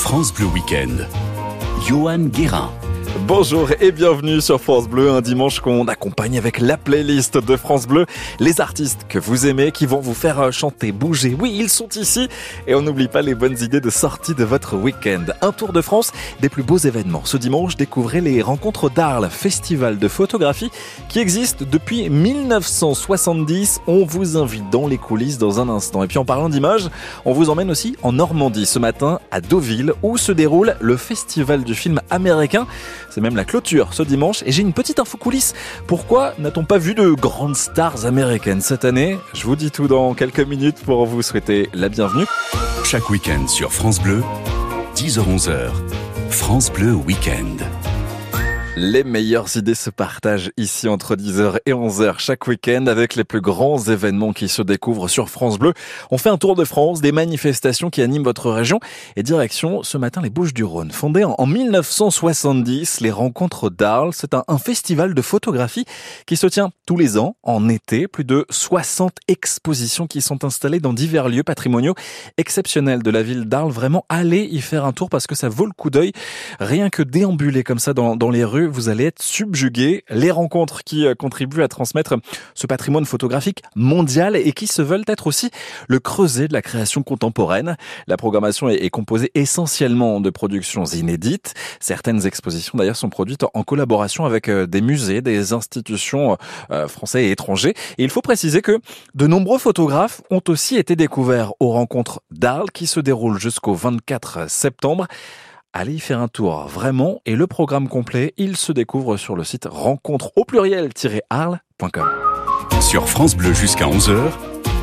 France Bleu Week-end. Johan Guérin. Bonjour et bienvenue sur France Bleu, un dimanche qu'on accompagne avec la playlist de France Bleu, les artistes que vous aimez qui vont vous faire euh, chanter, bouger. Oui, ils sont ici et on n'oublie pas les bonnes idées de sortie de votre week-end. Un tour de France des plus beaux événements. Ce dimanche, découvrez les rencontres d'Arles, festival de photographie qui existe depuis 1970. On vous invite dans les coulisses dans un instant. Et puis en parlant d'images, on vous emmène aussi en Normandie ce matin à Deauville où se déroule le festival du film américain. C'est même la clôture ce dimanche et j'ai une petite info coulisse. Pourquoi n'a-t-on pas vu de grandes stars américaines cette année? Je vous dis tout dans quelques minutes pour vous souhaiter la bienvenue. Chaque week-end sur France Bleu, 10h-11h, France Bleu Week-end. Les meilleures idées se partagent ici entre 10h et 11h chaque week-end avec les plus grands événements qui se découvrent sur France Bleu. On fait un tour de France, des manifestations qui animent votre région et direction ce matin les Bouches du Rhône. Fondé en 1970, les rencontres d'Arles, c'est un, festival de photographie qui se tient tous les ans en été. Plus de 60 expositions qui sont installées dans divers lieux patrimoniaux exceptionnels de la ville d'Arles. Vraiment, allez y faire un tour parce que ça vaut le coup d'œil. Rien que déambuler comme ça dans les rues, vous allez être subjugué. Les rencontres qui euh, contribuent à transmettre ce patrimoine photographique mondial et qui se veulent être aussi le creuset de la création contemporaine. La programmation est composée essentiellement de productions inédites. Certaines expositions d'ailleurs sont produites en collaboration avec euh, des musées, des institutions euh, français et étrangers. Et il faut préciser que de nombreux photographes ont aussi été découverts aux rencontres d'Arles qui se déroulent jusqu'au 24 septembre. Allez y faire un tour, vraiment. Et le programme complet, il se découvre sur le site rencontre au pluriel-arles.com. Sur France Bleu jusqu'à 11h,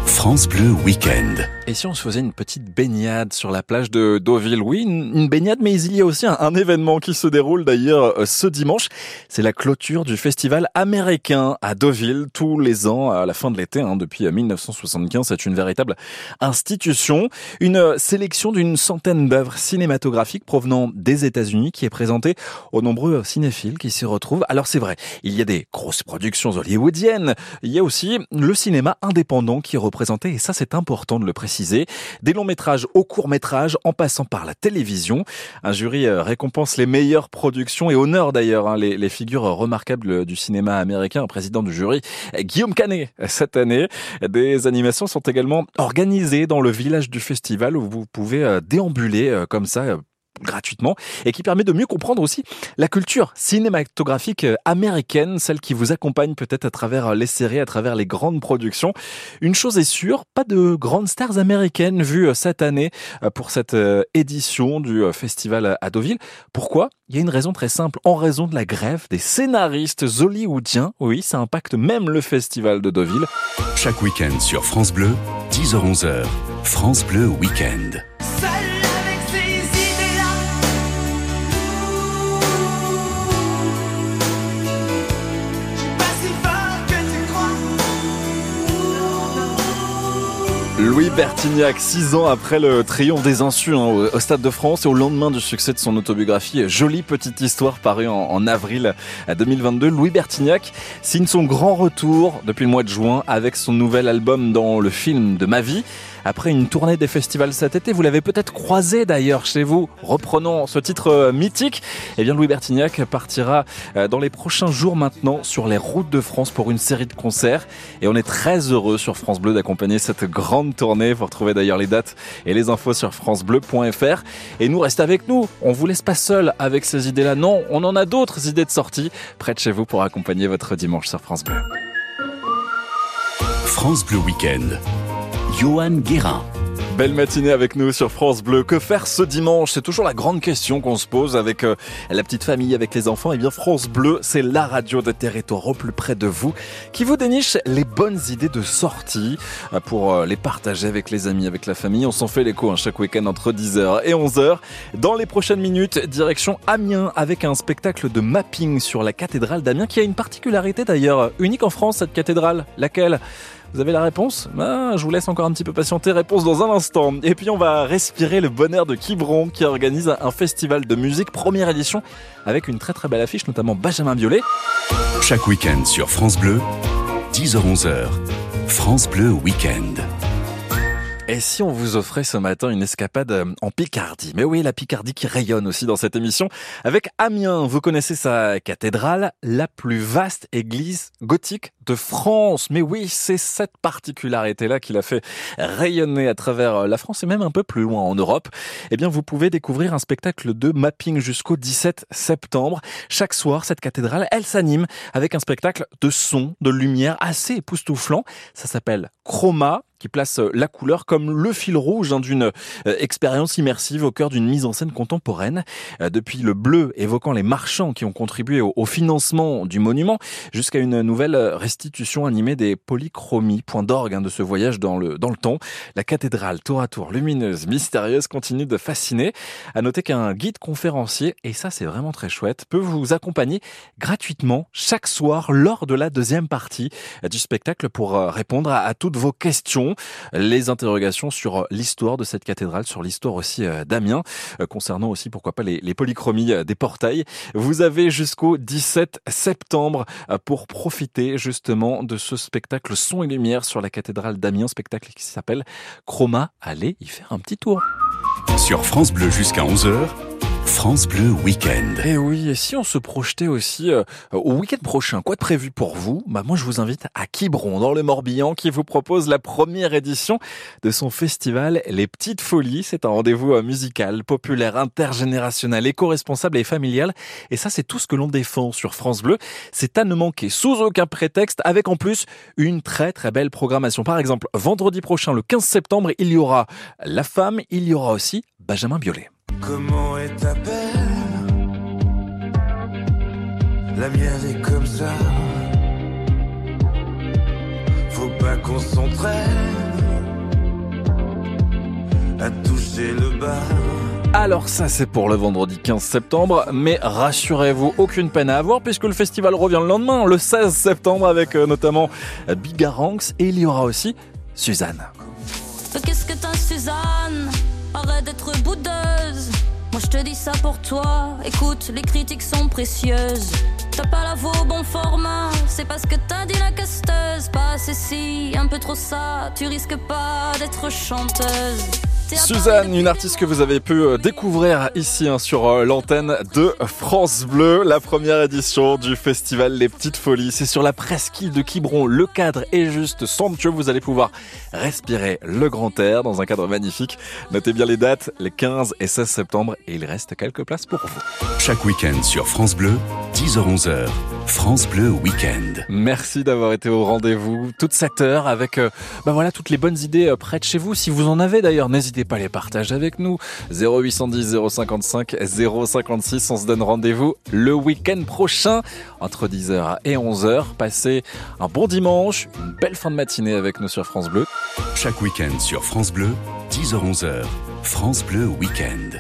France Bleu Week-end. Et si on se faisait une petite baignade sur la plage de Deauville? Oui, une, baignade, mais il y a aussi un, événement qui se déroule d'ailleurs ce dimanche. C'est la clôture du festival américain à Deauville tous les ans à la fin de l'été, hein, depuis 1975. C'est une véritable institution. Une sélection d'une centaine d'œuvres cinématographiques provenant des États-Unis qui est présentée aux nombreux cinéphiles qui s'y retrouvent. Alors c'est vrai, il y a des grosses productions hollywoodiennes. Il y a aussi le cinéma indépendant qui représente et ça c'est important de le préciser des longs métrages au court métrage en passant par la télévision. Un jury euh, récompense les meilleures productions et honore d'ailleurs hein, les, les, figures remarquables du cinéma américain. Président du jury, Guillaume Canet, cette année. Des animations sont également organisées dans le village du festival où vous pouvez euh, déambuler euh, comme ça gratuitement et qui permet de mieux comprendre aussi la culture cinématographique euh, américaine, celle qui vous accompagne peut-être à travers euh, les séries, à travers les grandes productions. Une chose est sûre, pas de grandes stars américaines vues euh, cette année pour cette édition du festival à Deauville. Pourquoi? Il y a une raison très simple, en raison de la grève des scénaristes hollywoodiens. Oui, ça impacte même le festival de Deauville. Chaque week-end sur France Bleu, 10h-11h, France Bleu Week-end. Louis Bertignac, six ans après le triomphe des insus hein, au, Stade de France et au lendemain du succès de son autobiographie Jolie petite histoire parue en, en avril 2022, Louis Bertignac signe son grand retour depuis le mois de juin avec son nouvel album dans le film de ma vie. Après une tournée des festivals cet été, vous l'avez peut-être croisé d'ailleurs chez vous. Reprenons ce titre euh, mythique. Eh bien, Louis Bertignac partira euh, dans les prochains jours maintenant sur les routes de France pour une série de concerts. Et on est très heureux sur France Bleu d'accompagner cette grande tournée. Vous retrouvez d'ailleurs les dates et les infos sur francebleu.fr. Et nous, restez avec nous. On vous laisse pas seul avec ces idées-là. Non, on en a d'autres idées de sortie près de chez vous pour accompagner votre dimanche sur France Bleu. France Bleu Week-end. Johan Guérin. Belle matinée avec nous sur France Bleu. Que faire ce dimanche? C'est toujours la grande question qu'on se pose avec euh, la petite famille, avec les enfants. Et eh bien France Bleu, c'est la radio de territoire au plus près de vous qui vous déniche les bonnes idées de sortie euh, pour euh, les partager avec les amis, avec la famille. On s'en fait l'écho hein, chaque week-end entre 10h et 11h. Dans les prochaines minutes, direction Amiens avec un spectacle de mapping sur la cathédrale d'Amiens qui a une particularité d'ailleurs unique en France cette cathédrale. Laquelle? Vous avez la réponse? Ah, Je vous laisse encore un petit peu patienter. Réponse dans un instant. Et puis on va respirer le bonheur de Quiberon qui organise un festival de musique première édition avec une très très belle affiche, notamment Benjamin Biolay. Chaque week-end sur France Bleu, 10h-11h, France Bleu Week-end. Et si on vous offrait ce matin une escapade euh, en Picardie? Mais oui, la Picardie qui rayonne aussi dans cette émission. Avec Amiens, vous connaissez sa cathédrale, la plus vaste église gothique de France. Mais oui, c'est cette particularité-là qui l'a fait rayonner à travers euh, la France et même un peu plus loin en Europe. Eh bien, vous pouvez découvrir un spectacle de mapping jusqu'au 17 septembre. Chaque soir, cette cathédrale, elle s'anime avec un spectacle de son, de lumière assez époustouflant. Ça s'appelle Chroma qui place euh, la couleur comme le fil rouge hein, d'une euh, expérience immersive au cœur d'une mise en scène contemporaine. Depuis le bleu évoquant les marchands qui ont contribué au, financement du monument, jusqu'à une nouvelle restitution animée des polychromies, point d'orgue hein, de ce voyage dans le, dans le temps. La cathédrale tour à tour lumineuse, mystérieuse, continue de fasciner. À noter qu'un guide conférencier, et ça c'est vraiment très chouette, peut vous accompagner gratuitement chaque soir lors de la deuxième partie du spectacle pour répondre à toutes vos questions les interrogations sur l'histoire de cette cathédrale, sur l'histoire aussi euh, d'Amiens, euh, concernant aussi pourquoi pas les, polychromies euh, des portails. Vous avez jusqu'au 17 septembre pour profiter justement de ce spectacle son et lumière sur la cathédrale d'Amiens, spectacle qui s'appelle Chroma. Allez y faire un petit tour. Sur France Bleu jusqu'à 11h. France Bleu Week-end. Et eh oui, et si on se projetait aussi euh, au week-end prochain, quoi de prévu pour vous? Bah moi je vous invite à Quiberon dans le Morbihan qui vous propose la première édition de son festival Les Petites Folies. C'est un rendez-vous euh, musical, populaire, intergénérationnel, éco-responsable et familial. Et ça c'est tout ce que l'on défend sur France Bleu. C'est à ne manquer sous aucun prétexte avec en plus une très très belle programmation. Par exemple, vendredi prochain le 15 septembre, il y aura La Femme, il y aura aussi Benjamin Biolay. Comment est ta peine La mienne est comme ça. Faut pas qu'on s'entraîne à toucher le bas. Alors ça c'est pour le vendredi 15 septembre, mais rassurez-vous, aucune peine à avoir puisque le festival revient le lendemain, le 16 septembre avec euh, notamment Bigaranx et il y aura aussi Suzanne. Qu'est-ce que t'as Suzanne? Arrête d'être boudeuse. Moi je te dis ça pour toi. Écoute, les critiques sont précieuses. T'as pas la voix au bon format, c'est parce que t'as dit la casteuse. Pas assez si, un peu trop ça, tu risques pas d'être chanteuse. Suzanne, une artiste que vous avez pu euh, découvrir ici hein, sur euh, l'antenne de France Bleu, la première édition du festival Les Petites Folies. C'est sur la presqu'île de Quiberon. Le cadre est juste somptueux. Vous allez pouvoir respirer le grand air dans un cadre magnifique. Notez bien les dates, les 15 et 16 septembre, et il reste quelques places pour vous. Chaque week-end sur France Bleu, 10h-11h, France Bleu Week-end. Merci d'avoir été au rendez-vous toute cette heure avec euh, bah voilà, toutes les bonnes idées près de chez vous. Si vous en avez d'ailleurs, n'hésitez n'hésitez pas à les partager avec nous. 0810 055 056. On se donne rendez-vous le week-end prochain entre 10h et 11h. Passez un bon dimanche, une belle fin de matinée avec nous sur France Bleu. Chaque week-end sur France Bleu, 10h-11h, France Bleu Week-end.